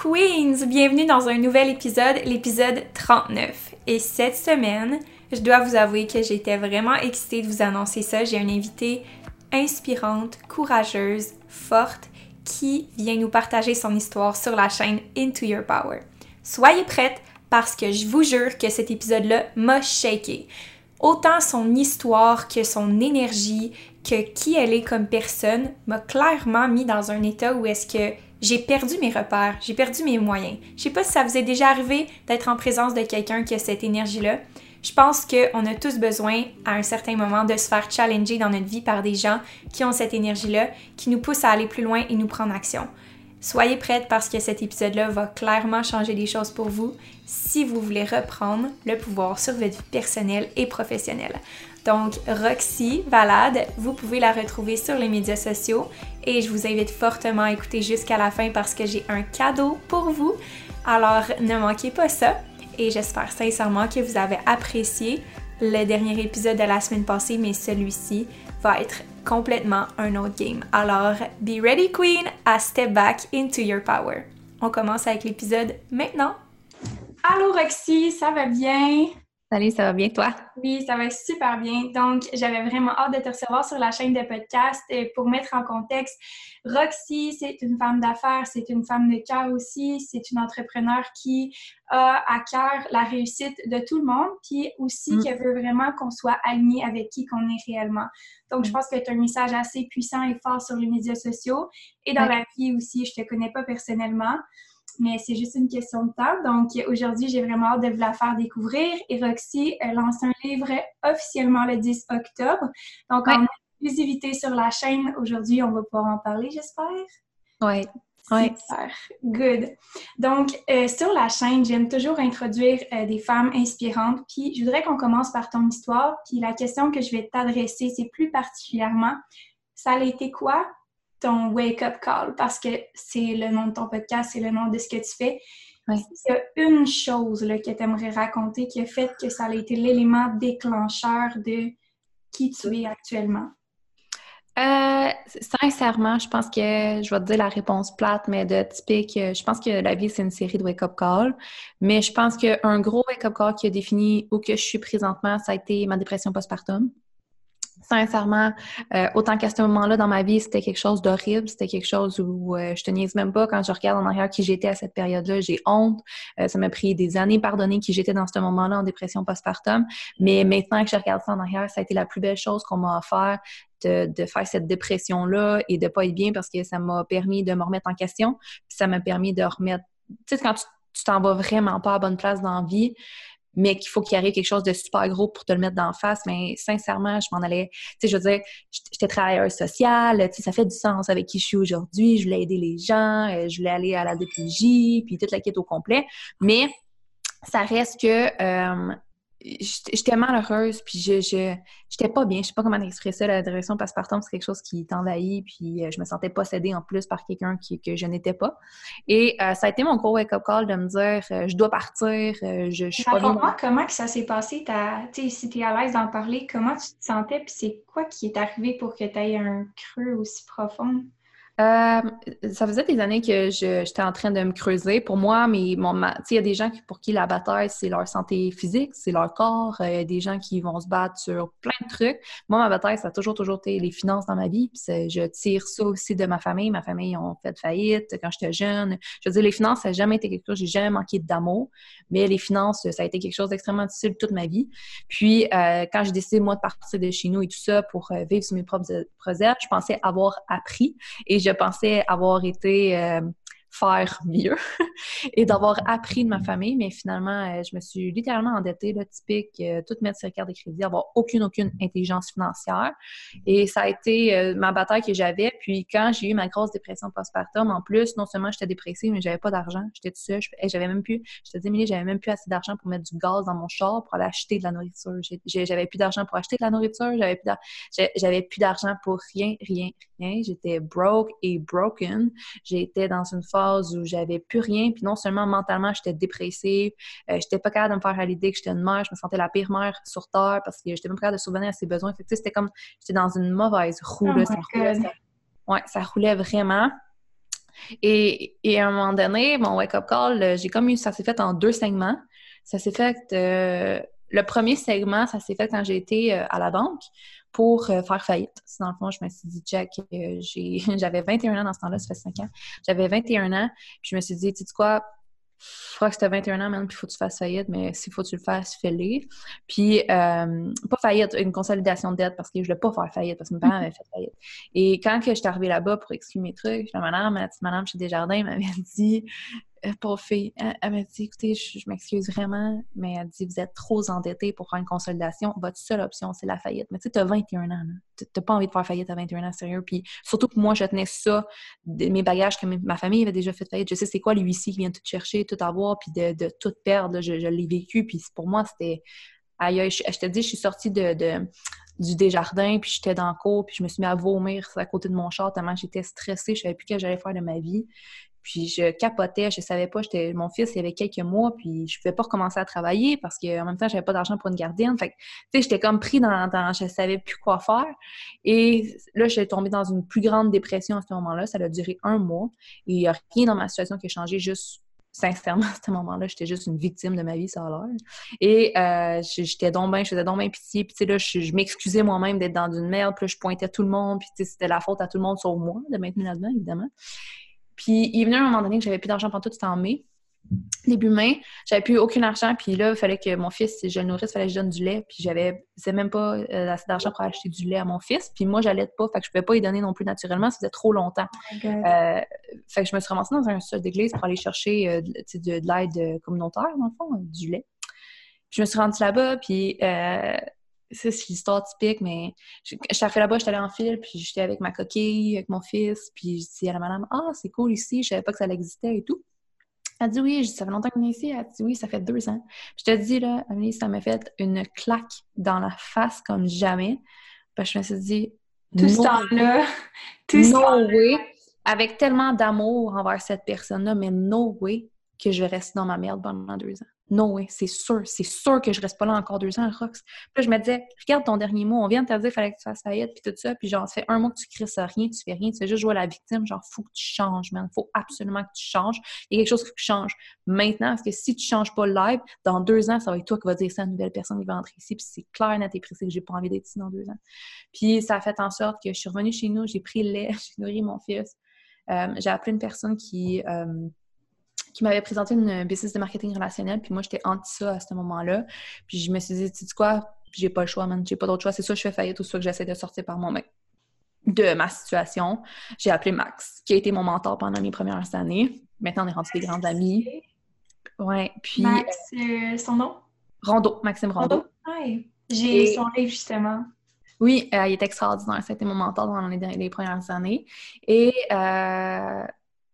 Queens! Bienvenue dans un nouvel épisode, l'épisode 39. Et cette semaine, je dois vous avouer que j'étais vraiment excitée de vous annoncer ça. J'ai une invitée inspirante, courageuse, forte, qui vient nous partager son histoire sur la chaîne Into Your Power. Soyez prêtes parce que je vous jure que cet épisode-là m'a shaké. Autant son histoire que son énergie, que qui elle est comme personne, m'a clairement mis dans un état où est-ce que j'ai perdu mes repères, j'ai perdu mes moyens. Je sais pas si ça vous est déjà arrivé d'être en présence de quelqu'un qui a cette énergie-là. Je pense qu'on a tous besoin, à un certain moment, de se faire challenger dans notre vie par des gens qui ont cette énergie-là, qui nous poussent à aller plus loin et nous prendre action. Soyez prêtes parce que cet épisode-là va clairement changer des choses pour vous si vous voulez reprendre le pouvoir sur votre vie personnelle et professionnelle. Donc, Roxy Valade, vous pouvez la retrouver sur les médias sociaux et je vous invite fortement à écouter jusqu'à la fin parce que j'ai un cadeau pour vous. Alors, ne manquez pas ça et j'espère sincèrement que vous avez apprécié le dernier épisode de la semaine passée, mais celui-ci va être complètement un autre game. Alors, be ready queen à step back into your power. On commence avec l'épisode maintenant. Allô Roxy, ça va bien? Salut, ça va bien toi? Oui, ça va super bien. Donc, j'avais vraiment hâte de te recevoir sur la chaîne de podcast. Et pour mettre en contexte, Roxy, c'est une femme d'affaires, c'est une femme de cœur aussi, c'est une entrepreneur qui a à cœur la réussite de tout le monde, puis aussi mm. qui veut vraiment qu'on soit aligné avec qui qu'on est réellement. Donc, je mm. pense que tu as un message assez puissant et fort sur les médias sociaux et dans la vie aussi. Je te connais pas personnellement mais c'est juste une question de temps. Donc aujourd'hui, j'ai vraiment hâte de vous la faire découvrir. Et Roxy lance un livre officiellement le 10 octobre. Donc en exclusivité sur la chaîne, aujourd'hui, on va pouvoir en parler, j'espère. Oui. Ouais. Super. Good. Donc, euh, sur la chaîne, j'aime toujours introduire euh, des femmes inspirantes. Puis, je voudrais qu'on commence par ton histoire. Puis, la question que je vais t'adresser, c'est plus particulièrement, ça a été quoi ton wake-up call parce que c'est le nom de ton podcast, c'est le nom de ce que tu fais. Il y a une chose là, que tu aimerais raconter qui a fait que ça a été l'élément déclencheur de qui tu es actuellement. Euh, sincèrement, je pense que je vais te dire la réponse plate, mais de typique, je pense que la vie, c'est une série de wake-up calls. Mais je pense qu'un gros wake-up call qui a défini où que je suis présentement, ça a été ma dépression postpartum sincèrement, euh, autant qu'à ce moment-là dans ma vie, c'était quelque chose d'horrible, c'était quelque chose où euh, je te niaise même pas quand je regarde en arrière qui j'étais à cette période-là, j'ai honte. Euh, ça m'a pris des années pardonner qui j'étais dans ce moment-là en dépression postpartum, mais maintenant que je regarde ça en arrière, ça a été la plus belle chose qu'on m'a offert de, faire cette dépression-là et de pas être bien parce que ça m'a permis de me remettre en question, ça m'a permis de remettre, tu sais, quand tu t'en vas vraiment pas à bonne place dans la vie, mais qu'il faut qu'il arrive quelque chose de super gros pour te le mettre d'en face. Mais sincèrement, je m'en allais, tu sais, je veux dire, j'étais travailleuse sociale, tu sais, ça fait du sens avec qui je suis aujourd'hui. Je voulais aider les gens, euh, je voulais aller à la DPJ, puis toute la quête au complet. Mais ça reste que euh, j'étais malheureuse, puis je, j'étais pas bien. Je sais pas comment exprimer ça, la direction passe-partout, c'est quelque chose qui t'envahit, puis euh, je me sentais possédée en plus par quelqu'un que je n'étais pas. Et euh, ça a été mon gros wake-up call de me dire euh, je dois partir, je, je suis pas bien. comment que ça s'est passé? Tu si tu es à l'aise d'en parler, comment tu te sentais, puis c'est quoi qui est arrivé pour que tu aies un creux aussi profond? Euh, ça faisait des années que j'étais en train de me creuser. Pour moi, il y a des gens pour qui la bataille, c'est leur santé physique, c'est leur corps. Euh, il y a des gens qui vont se battre sur plein de trucs. Moi, ma bataille, ça a toujours, toujours été les finances dans ma vie. Puis je tire ça aussi de ma famille. Ma famille ont fait faillite quand j'étais jeune. Je veux dire, les finances, ça n'a jamais été quelque chose, j'ai jamais manqué d'amour. Mais les finances, ça a été quelque chose d'extrêmement difficile toute ma vie. Puis, euh, quand j'ai décidé, moi, de partir de chez nous et tout ça pour vivre sur mes propres, ailes, je pensais avoir appris. Et je pensais avoir été euh, faire mieux et d'avoir appris de ma famille, mais finalement, euh, je me suis littéralement endettée, là, typique, euh, toute mettre sur carte de crédit, avoir aucune, aucune intelligence financière. Et ça a été euh, ma bataille que j'avais. Puis quand j'ai eu ma grosse dépression postpartum, en plus, non seulement j'étais dépressive, mais j'avais pas d'argent. J'étais tout seul. J'avais même plus, je te dis, j'avais même plus assez d'argent pour mettre du gaz dans mon char pour aller acheter de la nourriture. J'avais plus d'argent pour acheter de la nourriture. J'avais plus d'argent pour rien, rien, rien. J'étais broke et broken. J'étais dans une phase où j'avais plus rien, puis non seulement mentalement, j'étais dépressive, euh, j'étais pas capable de me faire à l'idée que j'étais une mère, je me sentais la pire mère sur Terre parce que j'étais même pas capable de subvenir à ses besoins. Fait c'était comme, j'étais dans une mauvaise roue, oh ça, roulait, ouais, ça roulait vraiment. Et, et, à un moment donné, mon wake-up call, euh, j'ai comme eu, ça s'est fait en deux segments. Ça s'est fait, euh, le premier segment, ça s'est fait quand j'ai été à la banque pour euh, faire faillite. Dans le fond, je me suis dit, Jack, euh, j'avais 21 ans dans ce temps-là, ça fait 5 ans. J'avais 21 ans, puis je me suis dit, tu sais quoi, je crois que c'était 21 ans, même, puis il faut que tu fasses faillite, mais s'il faut que tu le fasses, fais-le. Puis, euh, pas faillite, une consolidation de dette, parce que je ne voulais pas faire faillite, parce que mes parents avaient fait faillite. Et quand je suis arrivée là-bas pour expliquer mes trucs, la madame, la petite madame chez Desjardins m'avait dit fille, elle, m'a dit écoutez, je, m'excuse vraiment, mais elle dit vous êtes trop endetté pour faire une consolidation. Votre seule option, c'est la faillite. Mais tu sais, tu as 21 ans, tu n'as pas envie de faire faillite à 21 ans, sérieux. Puis surtout que moi, je tenais ça, de mes bagages que ma famille avait déjà fait faillite. Je sais c'est quoi l'huissier qui vient tout chercher, tout avoir, puis de, tout perdre. je, l'ai vécu, puis pour moi, c'était. Aïe, je, te dis, je suis sortie de, du Desjardins, puis j'étais dans le cours, puis je me suis mis à vomir à côté de mon char tellement j'étais stressée, je savais plus ce que j'allais faire de ma vie. Puis je capotais, je savais pas, j'étais mon fils, il avait quelques mois, puis je pouvais pas recommencer à travailler parce qu'en même temps, j'avais pas d'argent pour une gardienne. Fait que, tu sais, j'étais comme pris dans, dans, je savais plus quoi faire. Et là, je suis tombée dans une plus grande dépression à ce moment-là. Ça a duré un mois. Et il y a rien dans ma situation qui a changé, juste sincèrement, à ce moment-là, j'étais juste une victime de ma vie, ça a l'air. Et euh, j'étais donc je faisais donc bien pitié. Puis, tu sais, là, je, m'excusais moi-même d'être dans une merde. Puis là, je pointais tout le monde. Puis, tu sais, c'était la faute à tout le monde, sauf moi, de maintenir là-dedans, évidemment. Puis il est venu à un moment donné que j'avais plus d'argent pendant tout, c'était en mai. Début mai, j'avais plus aucun argent, puis là, il fallait que mon fils, si je le nourrisse, il fallait que je donne du lait, puis j'avais même pas euh, assez d'argent pour acheter du lait à mon fils, puis moi, j'allais pas, fait que je pouvais pas y donner non plus naturellement, ça faisait trop longtemps. Oh euh, fait que je me suis ramassée dans un sol d'église pour aller chercher euh, de, l'aide communautaire, dans le fond, du lait. Puis je me suis rendue là-bas, puis c'est l'histoire typique, mais je, suis arrivée là-bas, j'étais allée en file, puis j'étais avec ma coquille, avec mon fils, puis je dis à la madame, ah, c'est cool ici, je savais pas que ça existait et tout. Elle dit oui, ça fait longtemps qu'on est ici. Elle dit oui, ça fait deux ans. Je te dis, là, Amélie, ça m'a fait une claque dans la face comme jamais. Parce que je me suis dit, tout ce temps-là, tout no way, avec tellement d'amour envers cette personne-là, mais no way que je vais rester dans ma merde pendant deux ans. Non, oui, c'est sûr, c'est sûr que je reste pas là encore deux ans, Rox. Puis là, je me disais, regarde ton dernier mot, on vient de te dire qu'il fallait que tu fasses faillite, puis tout ça, puis genre, ça fait un mois que tu crées ça rien, tu fais rien, tu fais juste jouer à la victime, genre, faut que tu changes, man, faut absolument que tu changes. Il y a quelque chose qui change maintenant, parce que si tu changes pas live, dans deux ans, ça va être toi qui va dire ça à une nouvelle personne qui va entrer ici, puis c'est clair, net et précis que j'ai pas envie d'être ici dans deux ans. Puis ça a fait en sorte que je suis revenue chez nous, j'ai pris le lait, j'ai nourri mon fils, euh, j'ai appelé une personne qui... Euh, qui m'avait présenté une business de marketing relationnel, puis moi, j'étais anti ça à ce moment-là. Puis je me suis dit, tu sais quoi, j'ai pas le choix, man, j'ai pas d'autre choix. C'est soit je fais faillite ou soit que j'essaie de sortir par moi-même de ma situation. J'ai appelé Max, qui a été mon mentor pendant mes premières années. Maintenant, on est rendus des grandes amies. Ouais, puis... Max, euh, son nom? Rondo, Maxime Rondo. Oui, j'ai son livre, justement. Oui, euh, il est extraordinaire. Ça a été mon mentor pendant les, les premières années. Et euh,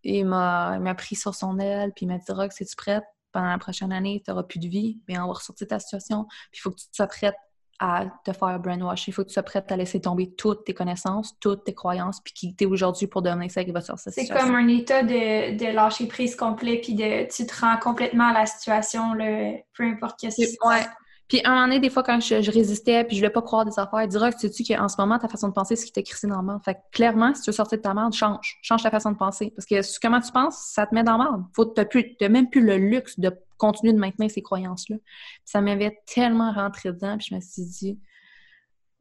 il m'a pris sur son aile, puis il m'a dit Rox, es-tu prête? Pendant la prochaine année, tu n'auras plus de vie, mais on va ressortir ta situation, puis il faut que tu sois prête à te faire brainwash. Il faut que tu sois prête à laisser tomber toutes tes connaissances, toutes tes croyances, puis qui t'es aujourd'hui pour devenir ça qui va sortir. C'est comme un état de, de, lâcher prise complet, puis de, tu te rends complètement à la situation, le, peu importe ce qui ouais. Puis un moment donné, des fois, quand je, résistais, puis je voulais pas croire des affaires, dire tu sais-tu qu'en ce moment, ta façon de penser, c'est ce qui t'a crissé dans le monde. Fait que clairement, si tu veux sortir de ta merde, change. Change ta façon de penser. Parce que comment tu penses, ça te met dans la merde. Faut, t'as, plus, même plus le luxe de continuer de maintenir ces croyances-là. Ça m'avait tellement rentré dedans, puis je me suis dit,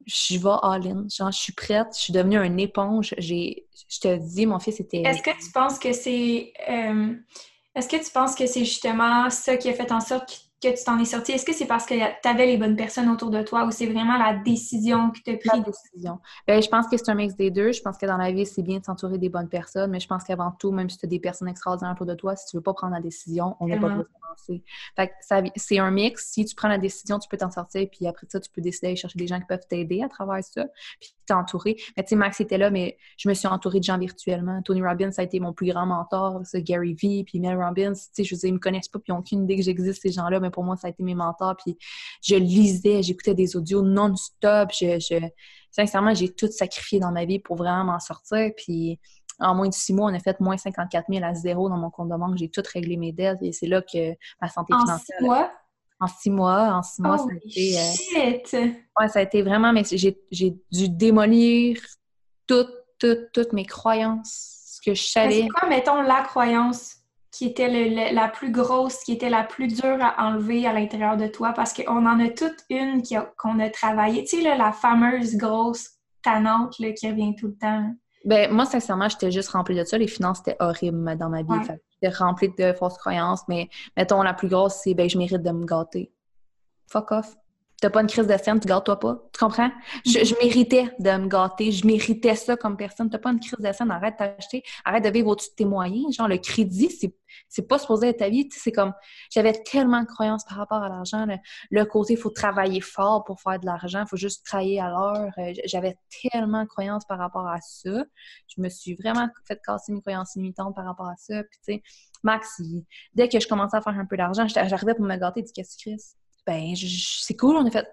je vais all-in. Genre, je suis prête, je suis devenue une éponge. J'ai, je te dis, mon fils était. Est-ce que tu penses que c'est. Euh, est-ce que tu penses que c'est justement ça qui a fait en sorte que tu t'en es sorti? Est-ce que c'est parce que tu avais les bonnes personnes autour de toi ou c'est vraiment la décision que tu as prise? La décision. Bien, je pense que c'est un mix des deux. Je pense que dans la vie, c'est bien de s'entourer des bonnes personnes, mais je pense qu'avant tout, même si tu as des personnes extraordinaires autour de toi, si tu veux pas prendre la décision, on n'est pas fait c'est un mix. Si tu prends la décision, tu peux t'en sortir, puis après ça, tu peux décider d'aller chercher des gens qui peuvent t'aider à travers ça, puis t'entourer. Mais tu sais, Max était là, mais je me suis entourée de gens virtuellement. Tony Robbins, ça a été mon plus grand mentor, ça, Gary Vee, puis Mel Robbins. Tu sais, je veux dire, ils me connaissent pas, puis ils n'ont aucune idée que j'existe, ces gens-là, mais pour moi, ça a été mes mentors. Puis je lisais, j'écoutais des audios non-stop. Je, Sincèrement, j'ai tout sacrifié dans ma vie pour vraiment m'en sortir. Puis en moins de six mois, on a fait moins 54 000 à zéro dans mon compte de banque. J'ai tout réglé mes dettes et c'est là que ma santé financière. En six mois? En six mois. En six mois, ça a été. Euh, ouais, ça a été vraiment. Mais j'ai dû démolir toutes, toutes, toutes mes croyances. Ce que je savais. C'est quoi, mettons, la croyance qui était la plus grosse, qui était la plus dure à enlever à l'intérieur de toi? Parce qu'on en a toute une qu'on a, travaillé. Tu sais, la fameuse grosse tannante qui revient tout le temps. Ben, moi, sincèrement, j'étais juste remplie de ça. Les finances, c'était horrible dans ma vie. J'étais remplie de fausses croyances. Mais, mettons, la plus grosse, c'est, ben, je mérite de me gâter. Fuck off. T'as pas une crise de scène, tu gâtes-toi pas. Tu comprends? Je, mm-hmm. méritais de me gâter. Je méritais ça comme personne. T'as pas une crise de scène, arrête d'acheter. Arrête de vivre au-dessus de tes moyens. Genre, le crédit, c'est, c'est pas supposé être ta vie. C'est comme, j'avais tellement de croyances par rapport à l'argent. Le, côté, il faut travailler fort pour faire de l'argent. Il faut juste travailler à l'heure. Euh, j'avais tellement de croyances par rapport à ça. Je me suis vraiment fait casser mes croyances limitantes par rapport à ça. Puis, tu sais, Max, dès que je commençais à faire un peu d'argent, j'arrivais pour me gâter. Que tu ben, c'est cool, on a fait,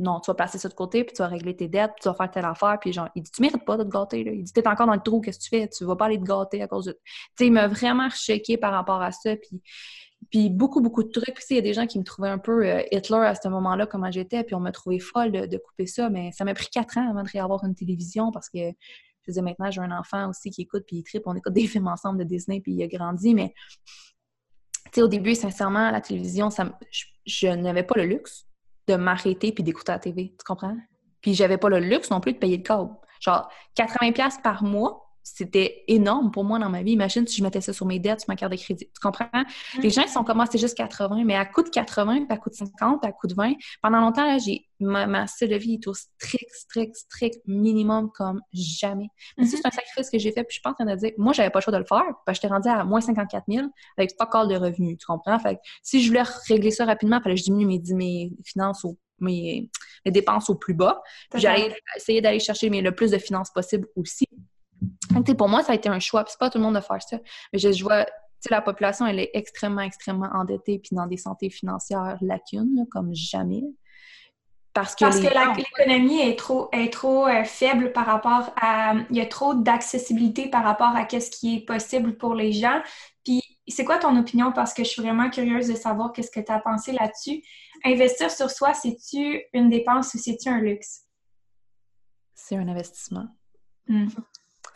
non, tu vas placer ça de côté, puis tu vas régler tes dettes, puis tu vas faire telle affaire, puis genre, il dit, tu mérites pas de te gâter, là. Il dit, t'es encore dans le trou, qu'est-ce que tu fais? Tu vas pas aller te gâter à cause de... Tu sais, il m'a vraiment choqué par rapport à ça, puis, puis beaucoup, beaucoup de trucs. Puis, il y a des gens qui me trouvaient un peu euh, Hitler à ce moment-là, comment j'étais, puis on m'a trouvé folle de, couper ça, mais ça m'a pris quatre ans avant de réavoir une télévision, parce que, je disais, maintenant, j'ai un enfant aussi qui écoute, puis il tripe, on écoute des films ensemble de Disney, puis il a grandi, mais... Sais, au début, sincèrement, la télévision, ça, je n'avais pas le luxe de m'arrêter puis d'écouter la TV. Tu comprends? Puis j'avais pas le luxe non plus de payer le câble. Genre, 80$ par mois, c'était énorme pour moi dans ma vie. Imagine si je mettais ça sur mes dettes, sur ma carte de crédit. Tu comprends? Mm. Les gens, ils sont comme, ah, c'est juste 80, mais à coût de 80, puis à coût de 50, puis à coût de 20. Pendant longtemps, là, j'ai, ma, ma style de vie est au strict, strict, strict minimum comme jamais. Mais mm-hmm. c'est un sacrifice que j'ai fait, puis je suis pas en train de dire, moi, j'avais pas le choix de le faire, parce que j'étais rendue à moins 54 000 avec pas call de revenus. Tu comprends? Fait que si je voulais régler ça rapidement, il fallait que je diminue mes, mes finances au mes, mes, dépenses au plus bas. J'allais essayer d'aller chercher mais, le plus de finances possible aussi. Pour moi, ça a été un choix. C'est pas tout le monde de faire ça. Mais je, vois, la population, elle est extrêmement, extrêmement endettée puis dans des santé financières lacunes, comme jamais. Parce que, l'économie est trop, est trop euh, faible par rapport à... Il y a trop d'accessibilité par rapport à ce qui est possible pour les gens. Puis, c'est quoi ton opinion? Parce que je suis vraiment curieuse de savoir qu'est-ce que tu as pensé là-dessus. Investir sur soi, c'est-tu une dépense ou c'est-tu un luxe? C'est un investissement. Hmm.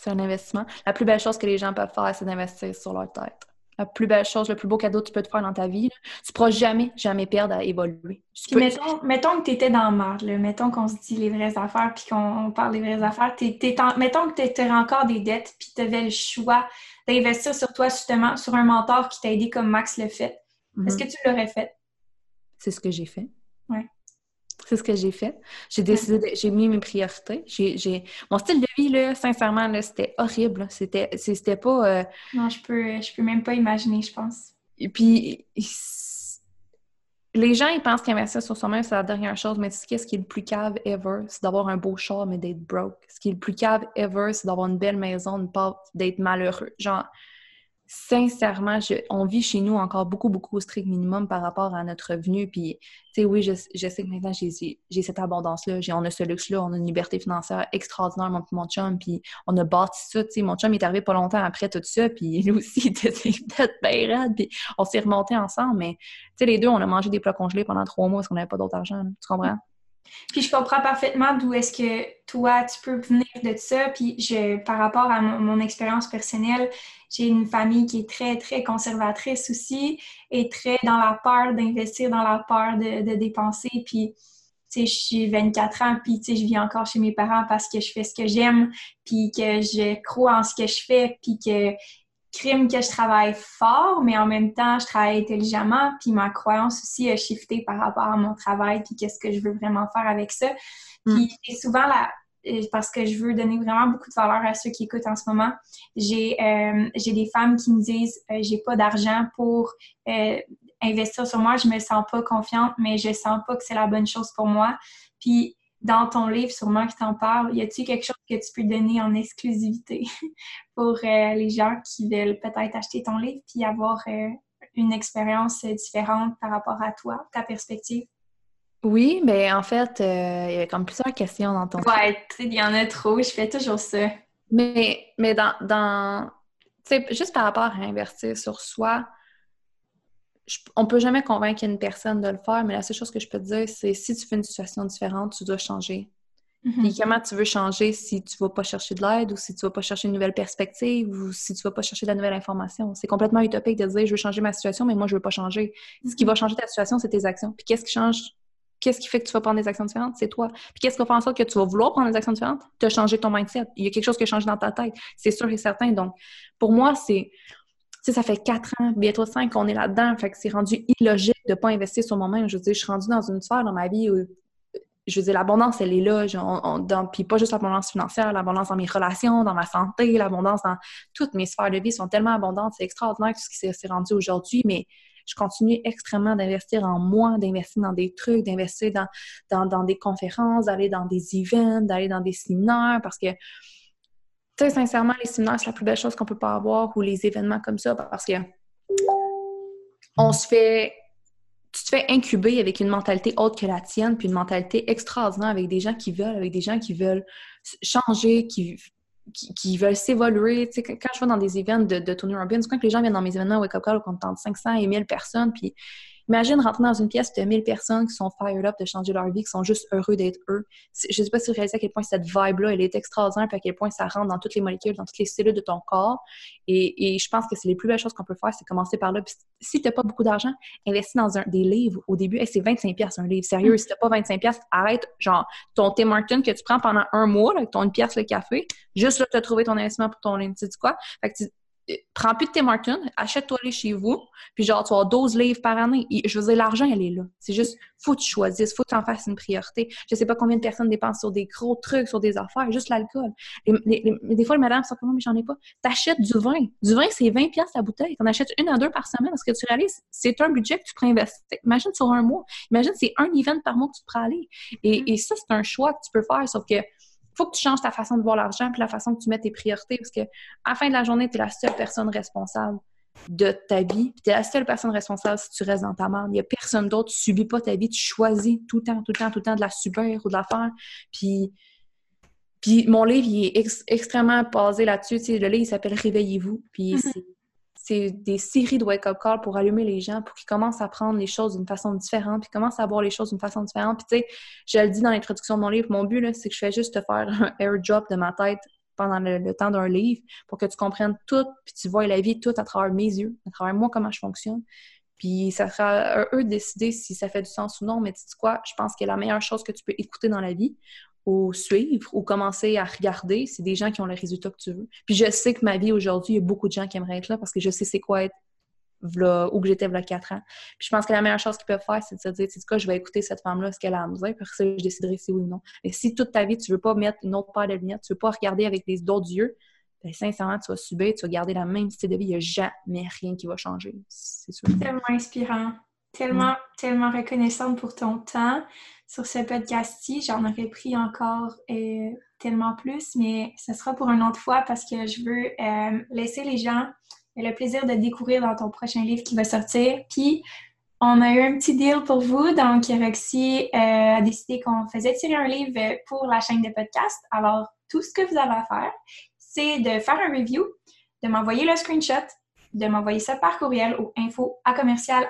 C'est un investissement. La plus belle chose que les gens peuvent faire, c'est d'investir sur leur tête. La plus belle chose, le plus beau cadeau que tu peux te faire dans ta vie, tu ne pourras jamais, jamais perdre à évoluer. mettons, que tu étais dans le marre, mettons qu'on se dit les vraies affaires puis qu'on parle des vraies affaires. mettons que tu aurais encore des dettes puis tu avais le choix d'investir sur toi, justement, sur un mentor qui t'a aidé comme Max le fait. Est-ce que mm-hmm. tu l'aurais fait? C'est ce que j'ai fait. C'est ce que j'ai fait. J'ai décidé, j'ai mis mes priorités. J'ai, Mon style de vie, là, sincèrement, là, c'était horrible. C'était, c'était pas. Euh, non, je peux, je peux même pas imaginer, je pense. Et puis, les gens, ils pensent qu'investir sur soi-même, c'est la dernière chose, mais ce qui est le plus cave ever, c'est d'avoir un beau char, mais d'être broke. Ce qui est le plus cave ever, c'est d'avoir une belle maison, d'être malheureux. Genre, sincèrement, on vit chez nous encore beaucoup, beaucoup au strict minimum par rapport à notre revenu. Puis, tu sais, oui, je, sais que maintenant, j'ai cette abondance-là, on a ce luxe-là, on a une liberté financière extraordinaire, mon, mon chum, puis on a bâti ça, tu sais. Mon chum est arrivé pas longtemps après tout ça, puis lui aussi, il était peut-être bien raide, puis on s'est remonté ensemble. Mais, tu sais, les deux, on a mangé des plats congelés pendant trois mois parce qu'on n'avait pas d'autre argent. Tu comprends? Puis je comprends parfaitement d'où est-ce que toi, tu peux venir de ça. Puis je, par rapport à mon, expérience personnelle, j'ai une famille qui est très, très conservatrice aussi et très dans la peur d'investir, dans la peur de, dépenser. Puis, tu sais, je suis 24 ans, puis, tu sais, je vis encore chez mes parents parce que je fais ce que j'aime, puis que je crois en ce que je fais, puis que crime que je travaille fort, mais en même temps, je travaille intelligemment, puis ma croyance aussi a shifté par rapport à mon travail, puis qu'est-ce que je veux vraiment faire avec ça. Puis mm. souvent, la, euh, parce que je veux donner vraiment beaucoup de valeur à ceux qui écoutent en ce moment, j'ai euh, des femmes qui me disent euh, j'ai pas d'argent pour euh, investir sur moi, je me sens pas confiante, mais je sens pas que c'est la bonne chose pour moi. Puis dans ton livre, sûrement que tu en parles, y a-t-il quelque chose que tu peux donner en exclusivité pour euh, les gens qui veulent peut-être acheter ton livre puis avoir euh, une expérience différente par rapport à toi, ta perspective? Oui, mais en fait, euh, il y a comme plusieurs questions dans ton Ouais, il y en a trop, je fais toujours ça. Mais, mais dans, dans tu sais, juste par rapport à investir sur soi, on peut jamais convaincre une personne de le faire, mais la seule chose que je peux te dire, c'est si tu fais une situation différente, tu dois changer. Mm comment tu veux changer si tu vas pas chercher de l'aide ou si tu vas pas chercher une nouvelle perspective ou si tu vas pas chercher de la nouvelle information? C'est complètement utopique de dire je veux changer ma situation, mais moi je veux pas changer. Ce qui va mhm. changer ta situation, c'est tes actions. Puis qu'est-ce qui change? Qu'est-ce qui fait que tu vas prendre des actions différentes? C'est toi. Puis qu'est-ce qui va faire en sorte que tu vas vouloir prendre des actions différentes? Tu as changé ton mindset. Il y a quelque chose qui a changé dans ta tête. C'est sûr et certain. Donc, pour moi, c'est sais, ça fait quatre ans, bientôt cinq qu'on est là-dedans. Fait que c'est rendu illogique de ne pas investir sur moi-même. Je veux dire, je suis rendue dans une sphère dans ma vie où, je veux dire, l'abondance, elle est là. puis pas juste l'abondance financière, l'abondance dans mes relations, dans ma santé, l'abondance dans toutes mes sphères de vie sont tellement abondantes. C'est extraordinaire ce qui s'est rendu aujourd'hui, mais je continue extrêmement d'investir en moi, d'investir dans des trucs, d'investir dans, dans, des conférences, d'aller dans des events, d'aller dans des séminaires, parce que sais, sincèrement, les séminaires, c'est la plus belle chose qu'on peut pas avoir ou les événements comme ça parce que on se fait. Tu te fais incuber avec une mentalité autre que la tienne, puis une mentalité extraordinaire avec des gens qui veulent, avec des gens qui veulent changer, qui, qui, veulent s'évoluer. Tu sais, quand je vais dans des événements de, de Tony Robbins, quand les gens viennent dans mes événements Wake Up Call, on tente 500 et 1000 personnes, puis Imagine rentrer dans une pièce de 1000 personnes qui sont fired up de changer leur vie, qui sont juste heureux d'être eux. Je ne sais pas si vous réalisez à quel point cette vibe-là, elle est extraordinaire, puis à quel point ça rentre dans toutes les molécules, dans toutes les cellules de ton corps. Et, je pense que c'est les plus belles choses qu'on peut faire, c'est commencer par là. Puis si tu n'as pas beaucoup d'argent, investis dans un, des livres au début. c'est 25 pièces un livre. Sérieux, si tu n'as pas 25 pièces, arrête, genre, ton Tim Martin que tu prends pendant un mois, avec ton une pièce le café, juste là, tu as trouvé ton investissement pour ton livre. Tu sais quoi? Fait que tu, prends plus de Tim Martin, achète-toi les chez vous, puis genre, tu as 12 livres par année. je veux dire, l'argent, elle est là. C'est juste, faut que tu choisisses, faut que tu en fasses une priorité. Je sais pas combien de personnes dépensent sur des gros trucs, sur des affaires, juste l'alcool. des fois, le madame, ça mais j'en ai pas. T'achètes du vin. Du vin, c'est 20 pièces la bouteille. T'en achètes une à deux par semaine. Est-ce que tu réalises? C'est un budget que tu pourrais investir. Imagine sur un mois. Imagine, c'est un event par mois que tu pourrais aller. Et, et ça, c'est un choix que tu peux faire, sauf que faut que tu changes ta façon de voir l'argent puis la façon que tu mets tes priorités parce que à la fin de la journée, tu es la seule personne responsable de ta vie. Tu es la seule personne responsable si tu restes dans ta merde. Il n'y a personne d'autre. Tu subis pas ta vie. Tu choisis tout le temps, tout le temps, tout le temps de la subir ou de la faire. Puis, puis mon livre, il est extrêmement basé là-dessus. Tu sais, le livre, il s'appelle Réveillez-vous. Puis mm-hmm. C'est des séries de wake-up call pour allumer les gens, pour qu'ils commencent à prendre les choses d'une façon différente, puis commencent à voir les choses d'une façon différente. Puis tu sais, je le dis dans l'introduction de mon livre, mon but, c'est que je fais juste te faire un airdrop de ma tête pendant le, temps d'un livre pour que tu comprennes tout, puis tu vois la vie toute à travers mes yeux, à travers moi, comment je fonctionne. Puis ça sera à eux de décider si ça fait du sens ou non, mais tu sais quoi, je pense que la meilleure chose que tu peux écouter dans la vie, ou suivre ou commencer à regarder, c'est des gens qui ont le résultat que tu veux. Puis je sais que ma vie aujourd'hui, il y a beaucoup de gens qui aimeraient être là parce que je sais c'est quoi être là, où que j'étais a quatre ans. Puis je pense que la meilleure chose qu'ils peuvent faire, c'est de se dire, sais quoi, je vais écouter cette femme-là, ce qu'elle a à me dire, puis ça, je déciderai si oui ou non. Mais si toute ta vie, tu veux pas mettre une autre paire de lunettes, tu veux pas regarder avec d'autres yeux, ben, sincèrement, tu vas subir, tu vas garder la même style de vie, il n'y a jamais rien qui va changer. C'est sûr. Tellement inspirant. Tellement, tellement reconnaissante pour ton temps sur ce podcast-ci. J'en aurais pris encore euh, tellement plus, mais ce sera pour une autre fois parce que je veux euh, laisser les gens le plaisir de découvrir dans ton prochain livre qui va sortir. Puis, on a eu un petit deal pour vous. Donc, Roxy euh, a décidé qu'on faisait tirer un livre pour la chaîne de podcast. Alors, tout ce que vous avez à faire, c'est de faire un review, de m'envoyer le screenshot, de m'envoyer ça par courriel au info à commercial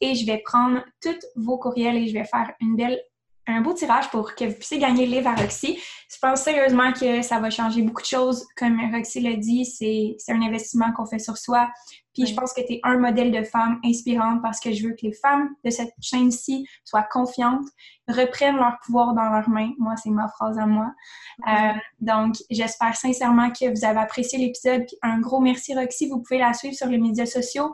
et je vais prendre tous vos courriels et je vais faire une belle un beau tirage pour que vous puissiez gagner le livre à Roxy. Je pense sérieusement que ça va changer beaucoup de choses. Comme Roxy l'a dit, c'est un investissement qu'on fait sur soi. Puis je pense que tu es un modèle de femme inspirante parce que je veux que les femmes de cette chaîne-ci soient confiantes, reprennent leur pouvoir dans leurs mains. Moi, c'est ma phrase à moi. Euh, donc, j'espère sincèrement que vous avez apprécié l'épisode. Un gros merci, Roxy. Vous pouvez la suivre sur les médias sociaux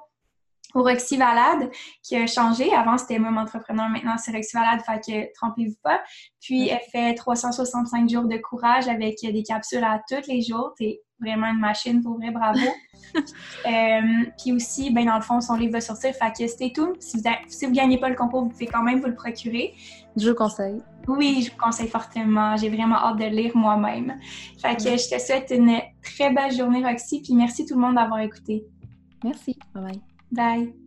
au Roxy Valade qui a changé. Avant, c'était Mom Entrepreneur. Maintenant, c'est Roxy Valade. Fait que trompez-vous pas. Puis, elle fait 365 jours de courage avec des capsules à tous les jours. T'es vraiment une machine pour vrai. Bravo. Euh, puis aussi, ben, dans le fond, son livre va sortir. Fait que c'était tout. Si vous, si vous gagnez pas le concours, vous pouvez quand même vous le procurer. Je vous conseille. Oui, je vous conseille fortement. J'ai vraiment hâte de le lire moi-même. Fait que je te souhaite une très belle journée, Roxy. Puis merci tout le monde d'avoir écouté. Merci. Bye bye. Bye.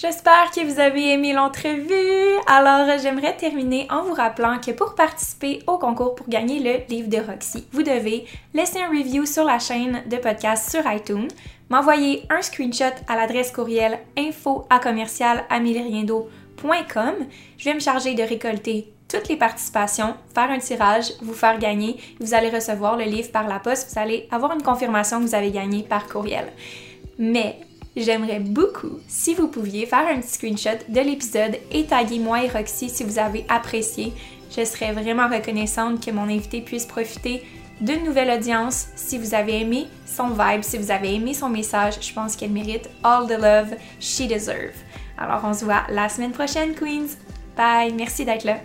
J'espère que vous avez aimé l'entrevue. Alors, j'aimerais terminer en vous rappelant que pour participer au concours pour gagner le livre de Roxy, vous devez laisser un review sur la chaîne de podcast sur iTunes, m'envoyer un screenshot à l'adresse courriel info à commercial Je vais me charger de récolter toutes les participations, faire un tirage, vous faire gagner. Vous allez recevoir le livre par la poste. Vous allez avoir une confirmation que vous avez gagné par courriel. Mais j'aimerais beaucoup si vous pouviez faire un petit screenshot de l'épisode et taguer moi et Roxy si vous avez apprécié. Je serais vraiment reconnaissante que mon invité puisse profiter d'une nouvelle audience. Si vous avez aimé son vibe, si vous avez aimé son message, je pense qu'elle mérite all the love she deserves. Alors on se voit la semaine prochaine, Queens. Bye, merci d'être là.